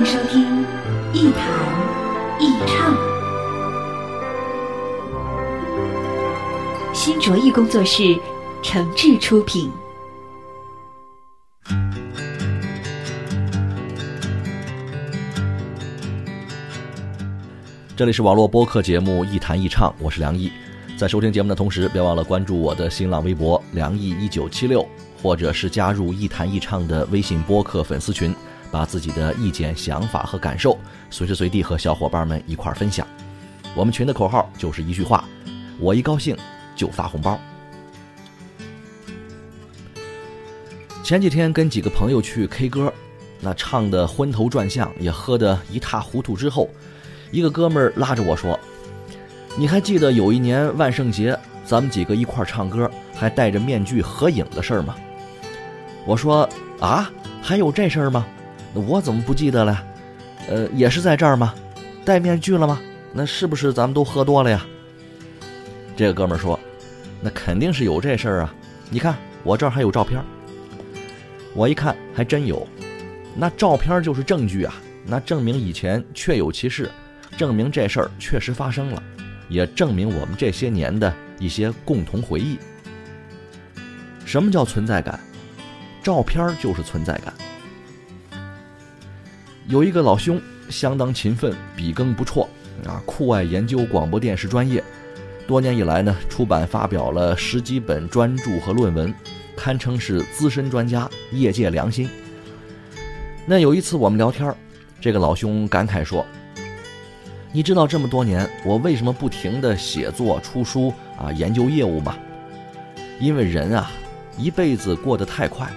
迎收听一谈一唱，新卓艺工作室诚挚出品。这里是网络播客节目《一谈一唱》，我是梁毅。在收听节目的同时，别忘了关注我的新浪微博“梁毅一九七六”，或者是加入“一谈一唱”的微信播客粉丝群，把自己的意见、想法和感受随时随地和小伙伴们一块儿分享。我们群的口号就是一句话：我一高兴就发红包。前几天跟几个朋友去 K 歌，那唱的昏头转向，也喝得一塌糊涂之后。一个哥们儿拉着我说：“你还记得有一年万圣节，咱们几个一块儿唱歌，还戴着面具合影的事儿吗？”我说：“啊，还有这事儿吗？我怎么不记得了？呃，也是在这儿吗？戴面具了吗？那是不是咱们都喝多了呀？”这个哥们儿说：“那肯定是有这事儿啊！你看我这儿还有照片。”我一看，还真有，那照片就是证据啊！那证明以前确有其事。证明这事儿确实发生了，也证明我们这些年的一些共同回忆。什么叫存在感？照片就是存在感。有一个老兄相当勤奋，笔耕不辍，啊，酷爱研究广播电视专业，多年以来呢，出版发表了十几本专著和论文，堪称是资深专家，业界良心。那有一次我们聊天，这个老兄感慨说。你知道这么多年我为什么不停的写作、出书啊、研究业务吗？因为人啊，一辈子过得太快，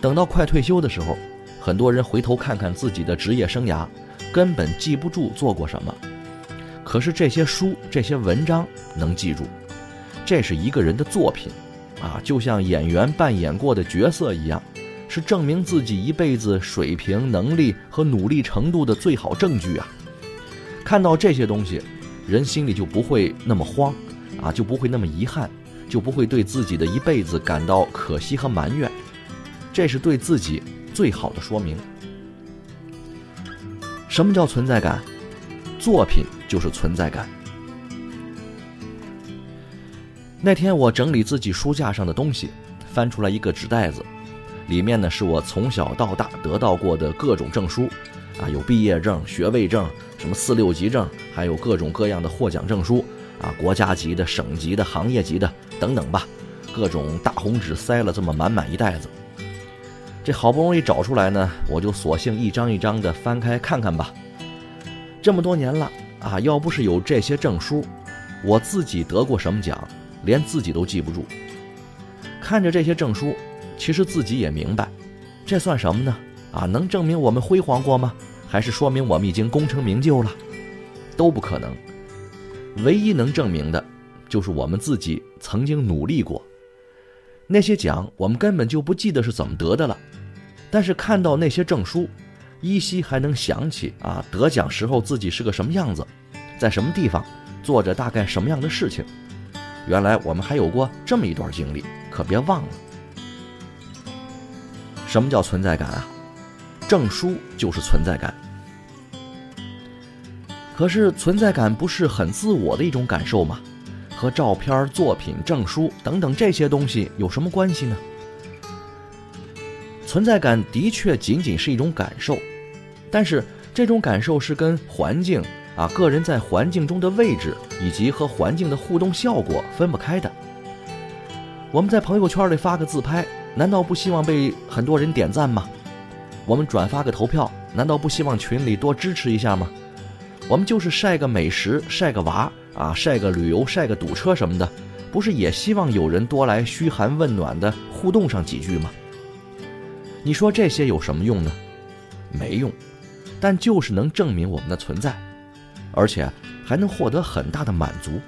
等到快退休的时候，很多人回头看看自己的职业生涯，根本记不住做过什么。可是这些书、这些文章能记住，这是一个人的作品，啊，就像演员扮演过的角色一样，是证明自己一辈子水平、能力和努力程度的最好证据啊。看到这些东西，人心里就不会那么慌，啊，就不会那么遗憾，就不会对自己的一辈子感到可惜和埋怨，这是对自己最好的说明。什么叫存在感？作品就是存在感。那天我整理自己书架上的东西，翻出来一个纸袋子，里面呢是我从小到大得到过的各种证书。啊，有毕业证、学位证，什么四六级证，还有各种各样的获奖证书，啊，国家级的、省级的、行业级的等等吧，各种大红纸塞了这么满满一袋子。这好不容易找出来呢，我就索性一张一张的翻开看看吧。这么多年了啊，要不是有这些证书，我自己得过什么奖，连自己都记不住。看着这些证书，其实自己也明白，这算什么呢？啊，能证明我们辉煌过吗？还是说明我们已经功成名就了，都不可能。唯一能证明的，就是我们自己曾经努力过。那些奖我们根本就不记得是怎么得的了，但是看到那些证书，依稀还能想起啊，得奖时候自己是个什么样子，在什么地方，做着大概什么样的事情。原来我们还有过这么一段经历，可别忘了。什么叫存在感啊？证书就是存在感，可是存在感不是很自我的一种感受吗？和照片、作品、证书等等这些东西有什么关系呢？存在感的确仅仅是一种感受，但是这种感受是跟环境啊、个人在环境中的位置以及和环境的互动效果分不开的。我们在朋友圈里发个自拍，难道不希望被很多人点赞吗？我们转发个投票，难道不希望群里多支持一下吗？我们就是晒个美食，晒个娃啊，晒个旅游，晒个堵车什么的，不是也希望有人多来嘘寒问暖的互动上几句吗？你说这些有什么用呢？没用，但就是能证明我们的存在，而且还能获得很大的满足。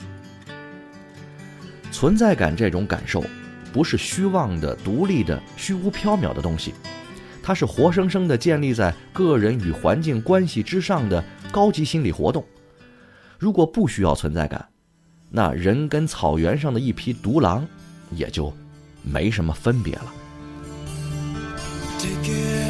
存在感这种感受，不是虚妄的、独立的、虚无缥缈的东西，它是活生生的建立在个人与环境关系之上的高级心理活动。如果不需要存在感，那人跟草原上的一匹独狼，也就没什么分别了。不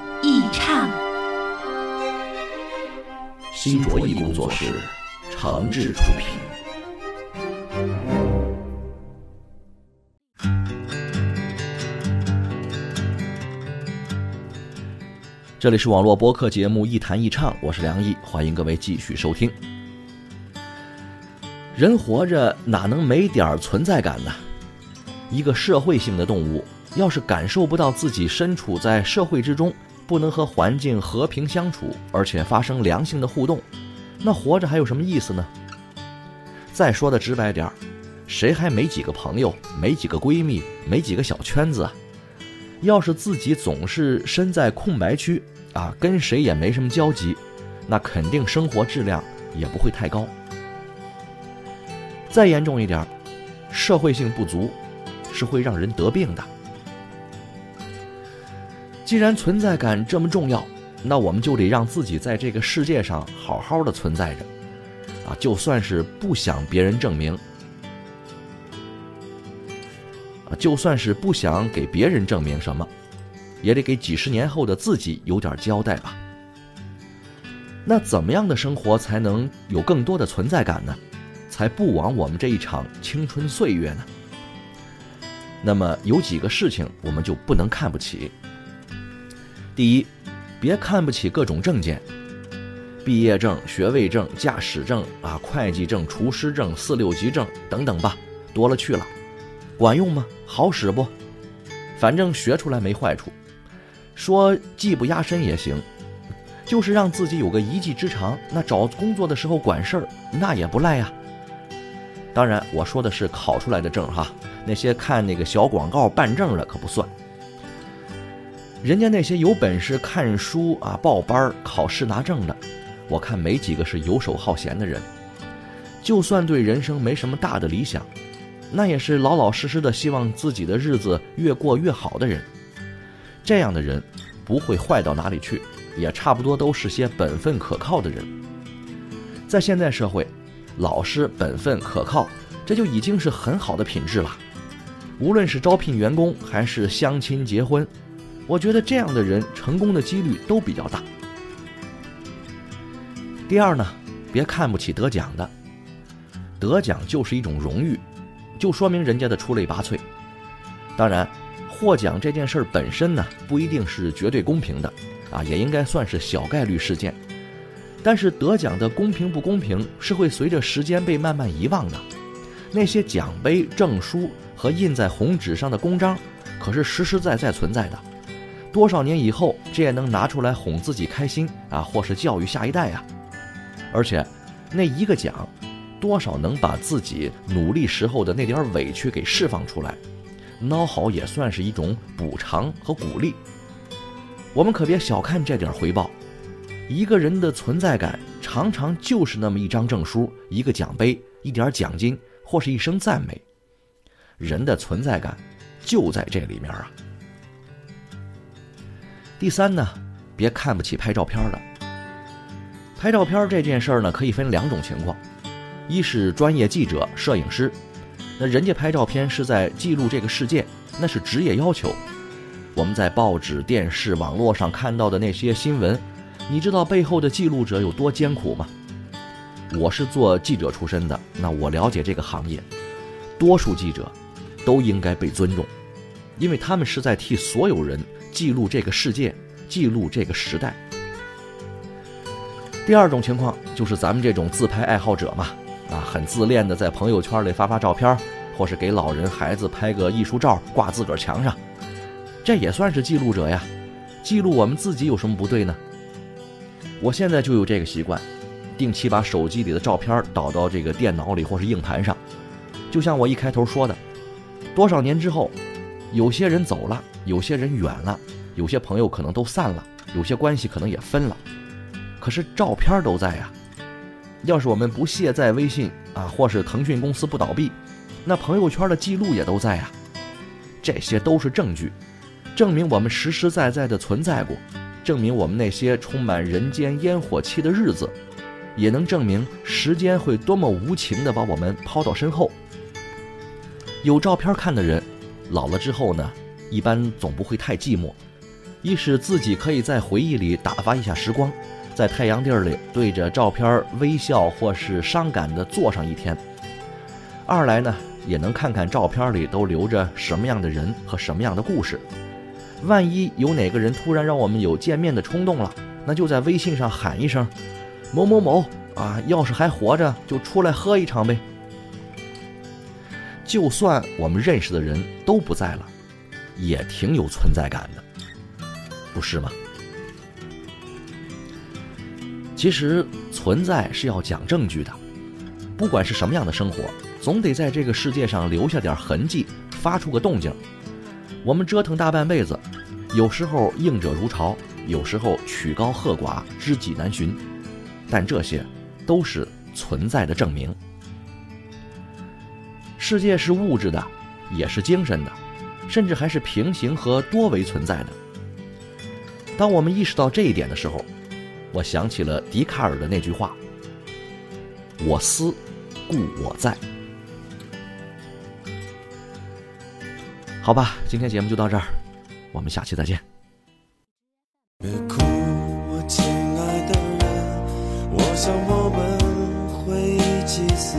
新卓艺工作室，诚挚出品。这里是网络播客节目《一谈一唱》，我是梁毅，欢迎各位继续收听。人活着哪能没点存在感呢？一个社会性的动物，要是感受不到自己身处在社会之中，不能和环境和平相处，而且发生良性的互动，那活着还有什么意思呢？再说的直白点儿，谁还没几个朋友，没几个闺蜜，没几个小圈子啊？要是自己总是身在空白区啊，跟谁也没什么交集，那肯定生活质量也不会太高。再严重一点，社会性不足是会让人得病的。既然存在感这么重要，那我们就得让自己在这个世界上好好的存在着，啊，就算是不想别人证明，啊，就算是不想给别人证明什么，也得给几十年后的自己有点交代吧。那怎么样的生活才能有更多的存在感呢？才不枉我们这一场青春岁月呢？那么有几个事情我们就不能看不起。第一，别看不起各种证件，毕业证、学位证、驾驶证啊、会计证、厨师证、四六级证等等吧，多了去了，管用吗？好使不？反正学出来没坏处，说技不压身也行，就是让自己有个一技之长，那找工作的时候管事儿那也不赖呀。当然，我说的是考出来的证哈，那些看那个小广告办证的可不算。人家那些有本事看书啊、报班、考试拿证的，我看没几个是游手好闲的人。就算对人生没什么大的理想，那也是老老实实的希望自己的日子越过越好的人。这样的人不会坏到哪里去，也差不多都是些本分可靠的人。在现代社会，老实、本分、可靠，这就已经是很好的品质了。无论是招聘员工还是相亲结婚。我觉得这样的人成功的几率都比较大。第二呢，别看不起得奖的，得奖就是一种荣誉，就说明人家的出类拔萃。当然，获奖这件事儿本身呢，不一定是绝对公平的，啊，也应该算是小概率事件。但是得奖的公平不公平，是会随着时间被慢慢遗忘的。那些奖杯、证书和印在红纸上的公章，可是实实在在存在的。多少年以后，这也能拿出来哄自己开心啊，或是教育下一代呀。而且，那一个奖，多少能把自己努力时候的那点委屈给释放出来，孬好也算是一种补偿和鼓励。我们可别小看这点回报，一个人的存在感，常常就是那么一张证书、一个奖杯、一点奖金，或是一声赞美。人的存在感，就在这里面啊。第三呢，别看不起拍照片的。拍照片这件事儿呢，可以分两种情况：一是专业记者、摄影师，那人家拍照片是在记录这个世界，那是职业要求。我们在报纸、电视、网络上看到的那些新闻，你知道背后的记录者有多艰苦吗？我是做记者出身的，那我了解这个行业，多数记者都应该被尊重，因为他们是在替所有人。记录这个世界，记录这个时代。第二种情况就是咱们这种自拍爱好者嘛，啊，很自恋的在朋友圈里发发照片，或是给老人孩子拍个艺术照挂自个儿墙上，这也算是记录者呀。记录我们自己有什么不对呢？我现在就有这个习惯，定期把手机里的照片导到这个电脑里或是硬盘上。就像我一开头说的，多少年之后，有些人走了。有些人远了，有些朋友可能都散了，有些关系可能也分了，可是照片都在呀。要是我们不卸载微信啊，或是腾讯公司不倒闭，那朋友圈的记录也都在呀。这些都是证据，证明我们实实在在的存在过，证明我们那些充满人间烟火气的日子，也能证明时间会多么无情的把我们抛到身后。有照片看的人，老了之后呢？一般总不会太寂寞，一是自己可以在回忆里打发一下时光，在太阳地儿里对着照片微笑或是伤感的坐上一天；二来呢，也能看看照片里都留着什么样的人和什么样的故事。万一有哪个人突然让我们有见面的冲动了，那就在微信上喊一声“某某某”啊，要是还活着，就出来喝一场呗。就算我们认识的人都不在了。也挺有存在感的，不是吗？其实存在是要讲证据的，不管是什么样的生活，总得在这个世界上留下点痕迹，发出个动静。我们折腾大半辈子，有时候应者如潮，有时候曲高和寡，知己难寻，但这些都是存在的证明。世界是物质的，也是精神的，甚至还是平行和多维存在的。当我们意识到这一点的时候，我想起了笛卡尔的那句话：“我思，故我在。”好吧，今天节目就到这儿，我们下期再见。别哭，我亲爱的人，我想我们会一起死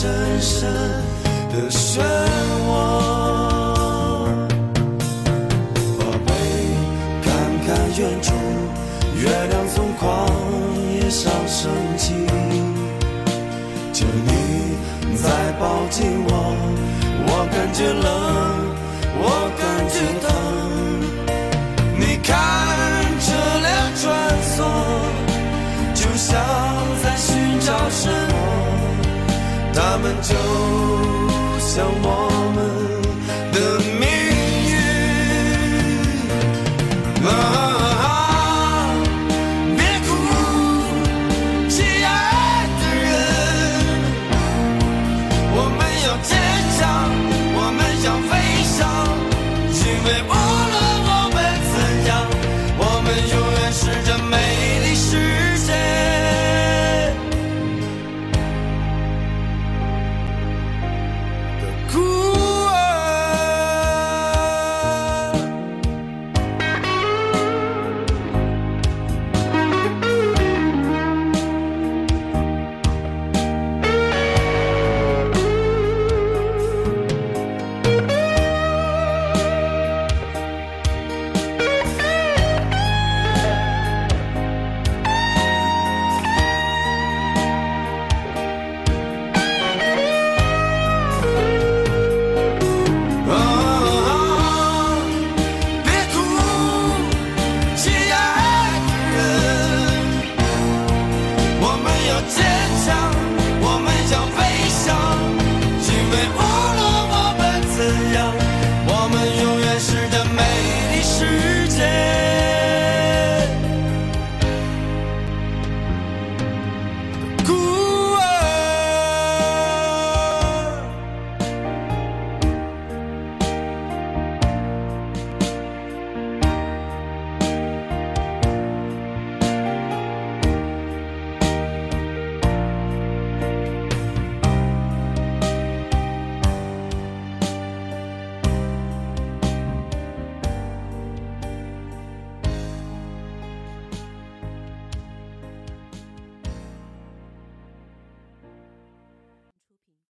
深深的漩涡。宝贝，看看远处，月亮从旷野上升起。求你再抱紧我，我感觉冷，我感觉他们就像我。